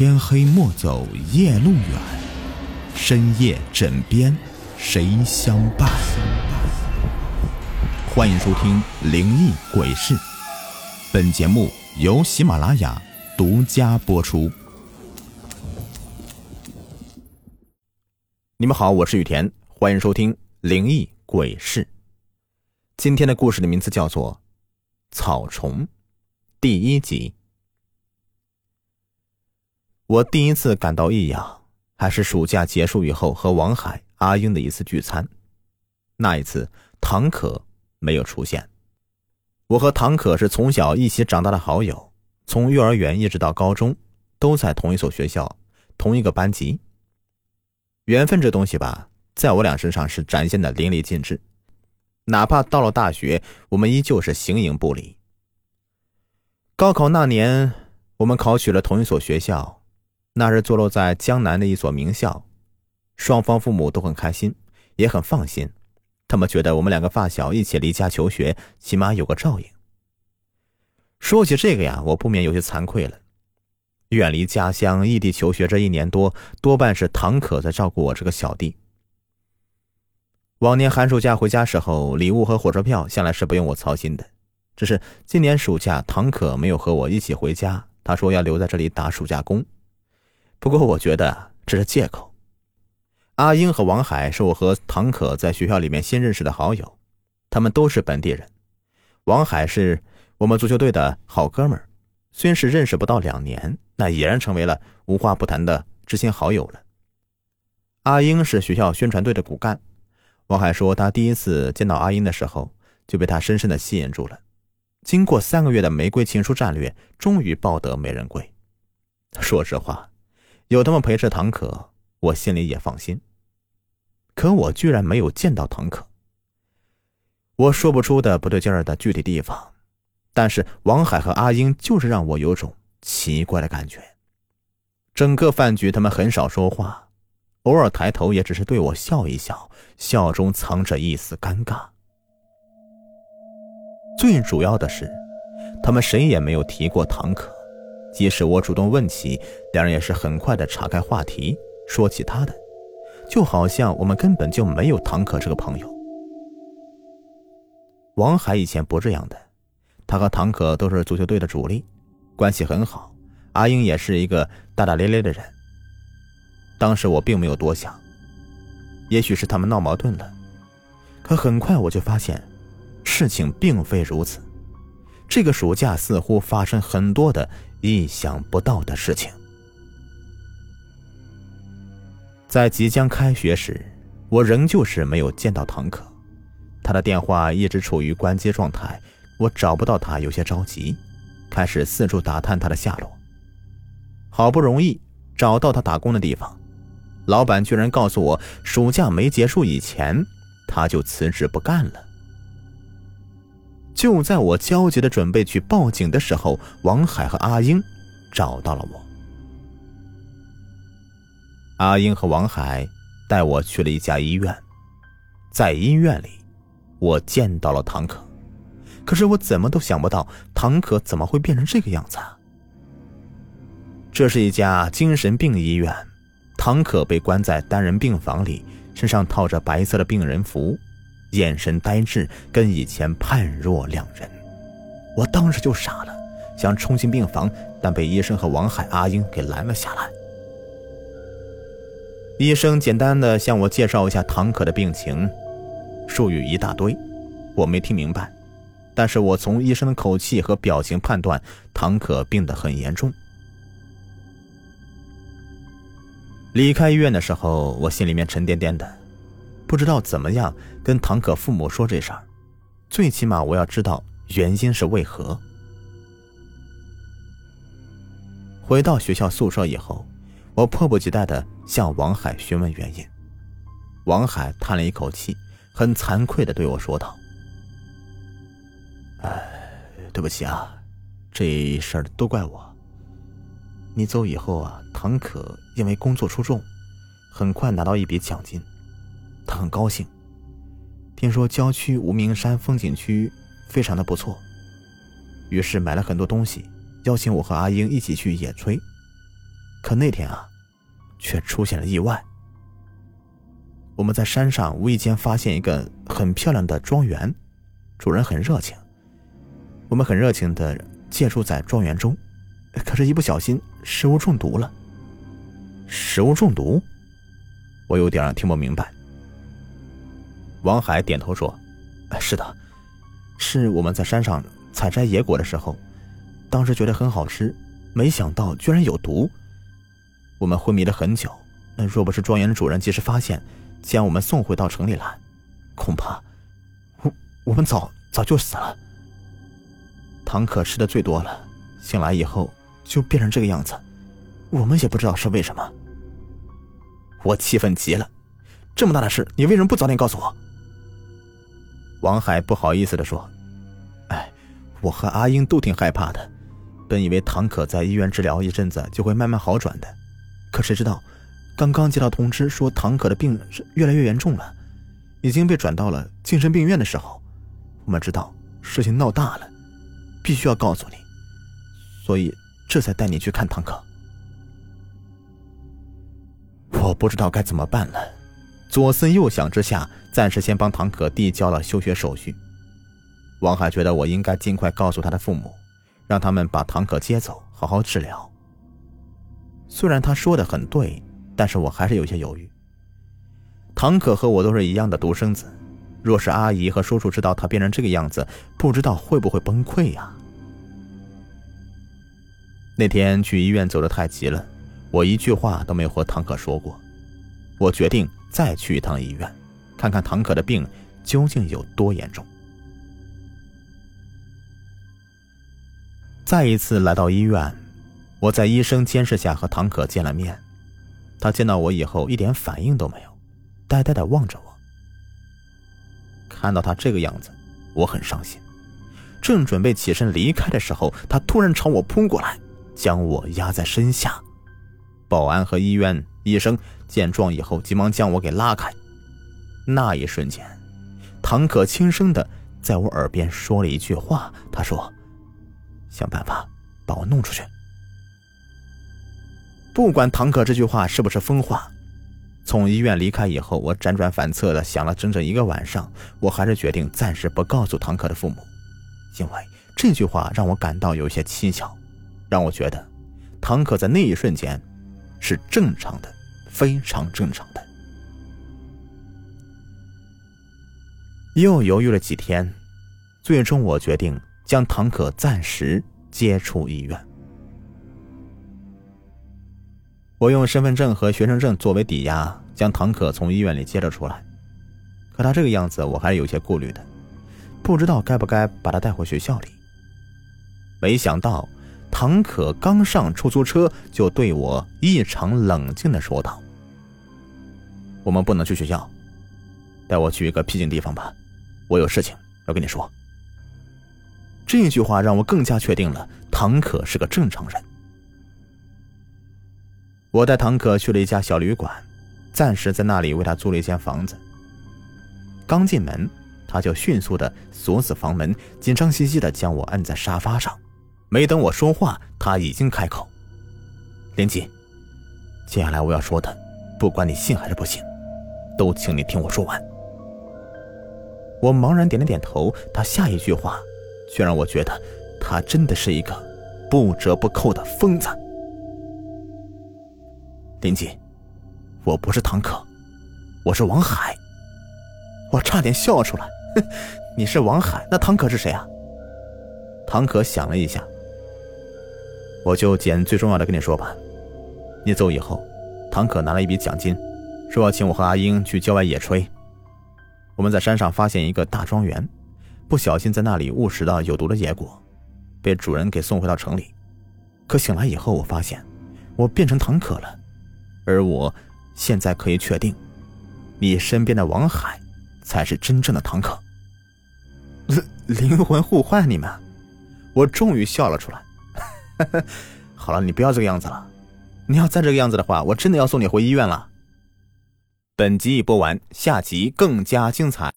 天黑莫走夜路远，深夜枕边谁相伴？欢迎收听《灵异鬼事》，本节目由喜马拉雅独家播出。你们好，我是雨田，欢迎收听《灵异鬼事》。今天的故事的名字叫做《草虫》，第一集。我第一次感到异样，还是暑假结束以后和王海、阿英的一次聚餐。那一次，唐可没有出现。我和唐可是从小一起长大的好友，从幼儿园一直到高中，都在同一所学校，同一个班级。缘分这东西吧，在我俩身上是展现的淋漓尽致。哪怕到了大学，我们依旧是形影不离。高考那年，我们考取了同一所学校。那是坐落在江南的一所名校，双方父母都很开心，也很放心。他们觉得我们两个发小一起离家求学，起码有个照应。说起这个呀，我不免有些惭愧了。远离家乡，异地求学这一年多，多半是唐可在照顾我这个小弟。往年寒暑假回家时候，礼物和火车票向来是不用我操心的。只是今年暑假，唐可没有和我一起回家，他说要留在这里打暑假工。不过我觉得这是借口。阿英和王海是我和唐可在学校里面新认识的好友，他们都是本地人。王海是我们足球队的好哥们儿，虽然是认识不到两年，那已然成为了无话不谈的知心好友了。阿英是学校宣传队的骨干，王海说他第一次见到阿英的时候就被她深深的吸引住了。经过三个月的玫瑰情书战略，终于抱得美人归。说实话。有他们陪着唐可，我心里也放心。可我居然没有见到唐可，我说不出的不对劲儿的具体地方。但是王海和阿英就是让我有种奇怪的感觉。整个饭局他们很少说话，偶尔抬头也只是对我笑一笑，笑中藏着一丝尴尬。最主要的是，他们谁也没有提过唐可。即使我主动问起，两人也是很快的岔开话题，说起他的，就好像我们根本就没有唐可这个朋友。王海以前不这样的，他和唐可都是足球队的主力，关系很好。阿英也是一个大大咧咧的人。当时我并没有多想，也许是他们闹矛盾了，可很快我就发现，事情并非如此。这个暑假似乎发生很多的。意想不到的事情，在即将开学时，我仍旧是没有见到唐可，他的电话一直处于关机状态，我找不到他，有些着急，开始四处打探他的下落。好不容易找到他打工的地方，老板居然告诉我，暑假没结束以前，他就辞职不干了。就在我焦急的准备去报警的时候，王海和阿英找到了我。阿英和王海带我去了一家医院，在医院里，我见到了唐可。可是我怎么都想不到，唐可怎么会变成这个样子啊？这是一家精神病医院，唐可被关在单人病房里，身上套着白色的病人服。眼神呆滞，跟以前判若两人。我当时就傻了，想冲进病房，但被医生和王海、阿英给拦了下来。医生简单的向我介绍一下唐可的病情，术语一大堆，我没听明白。但是我从医生的口气和表情判断，唐可病得很严重。离开医院的时候，我心里面沉甸甸的。不知道怎么样跟唐可父母说这事儿，最起码我要知道原因是为何。回到学校宿舍以后，我迫不及待的向王海询问原因。王海叹了一口气，很惭愧的对我说道：“哎，对不起啊，这事儿都怪我。你走以后啊，唐可因为工作出众，很快拿到一笔奖金。”他很高兴，听说郊区无名山风景区非常的不错，于是买了很多东西，邀请我和阿英一起去野炊。可那天啊，却出现了意外。我们在山上无意间发现一个很漂亮的庄园，主人很热情，我们很热情的借住在庄园中。可是，一不小心食物中毒了。食物中毒，我有点听不明白。王海点头说：“是的，是我们在山上采摘野果的时候，当时觉得很好吃，没想到居然有毒。我们昏迷了很久。若不是庄园的主人及时发现，将我们送回到城里来，恐怕我我们早早就死了。唐可吃的最多了，醒来以后。”就变成这个样子，我们也不知道是为什么。我气愤极了，这么大的事，你为什么不早点告诉我？王海不好意思的说：“哎，我和阿英都挺害怕的，本以为唐可在医院治疗一阵子就会慢慢好转的，可谁知道，刚刚接到通知说唐可的病是越来越严重了，已经被转到了精神病院的时候，我们知道事情闹大了，必须要告诉你，所以。”这才带你去看唐可，我不知道该怎么办了。左思右想之下，暂时先帮唐可递交了休学手续。王海觉得我应该尽快告诉他的父母，让他们把唐可接走，好好治疗。虽然他说的很对，但是我还是有些犹豫。唐可和我都是一样的独生子，若是阿姨和叔叔知道他变成这个样子，不知道会不会崩溃呀？那天去医院走得太急了，我一句话都没有和唐可说过。我决定再去一趟医院，看看唐可的病究竟有多严重。再一次来到医院，我在医生监视下和唐可见了面。他见到我以后一点反应都没有，呆呆的望着我。看到他这个样子，我很伤心。正准备起身离开的时候，他突然朝我扑过来。将我压在身下，保安和医院医生见状以后，急忙将我给拉开。那一瞬间，唐可轻声的在我耳边说了一句话：“他说，想办法把我弄出去。”不管唐可这句话是不是疯话，从医院离开以后，我辗转反侧的想了整整一个晚上，我还是决定暂时不告诉唐可的父母，因为这句话让我感到有些蹊跷。让我觉得，唐可在那一瞬间是正常的，非常正常的。又犹豫了几天，最终我决定将唐可暂时接出医院。我用身份证和学生证作为抵押，将唐可从医院里接了出来。可他这个样子，我还是有些顾虑的，不知道该不该把他带回学校里。没想到。唐可刚上出租车，就对我异常冷静的说道：“我们不能去学校，带我去一个僻静地方吧，我有事情要跟你说。”这句话让我更加确定了唐可是个正常人。我带唐可去了一家小旅馆，暂时在那里为他租了一间房子。刚进门，他就迅速的锁死房门，紧张兮兮的将我按在沙发上。没等我说话，他已经开口：“林奇，接下来我要说的，不管你信还是不信，都请你听我说完。”我茫然点了点头，他下一句话，却让我觉得他真的是一个不折不扣的疯子。林奇，我不是唐可，我是王海。我差点笑出来，你是王海，那唐可是谁啊？唐可想了一下。我就捡最重要的跟你说吧，你走以后，唐可拿了一笔奖金，说要请我和阿英去郊外野炊。我们在山上发现一个大庄园，不小心在那里误食到有毒的野果，被主人给送回到城里。可醒来以后，我发现我变成唐可了，而我现在可以确定，你身边的王海才是真正的唐可。灵魂互换，你们，我终于笑了出来。好了，你不要这个样子了。你要再这个样子的话，我真的要送你回医院了。本集已播完，下集更加精彩。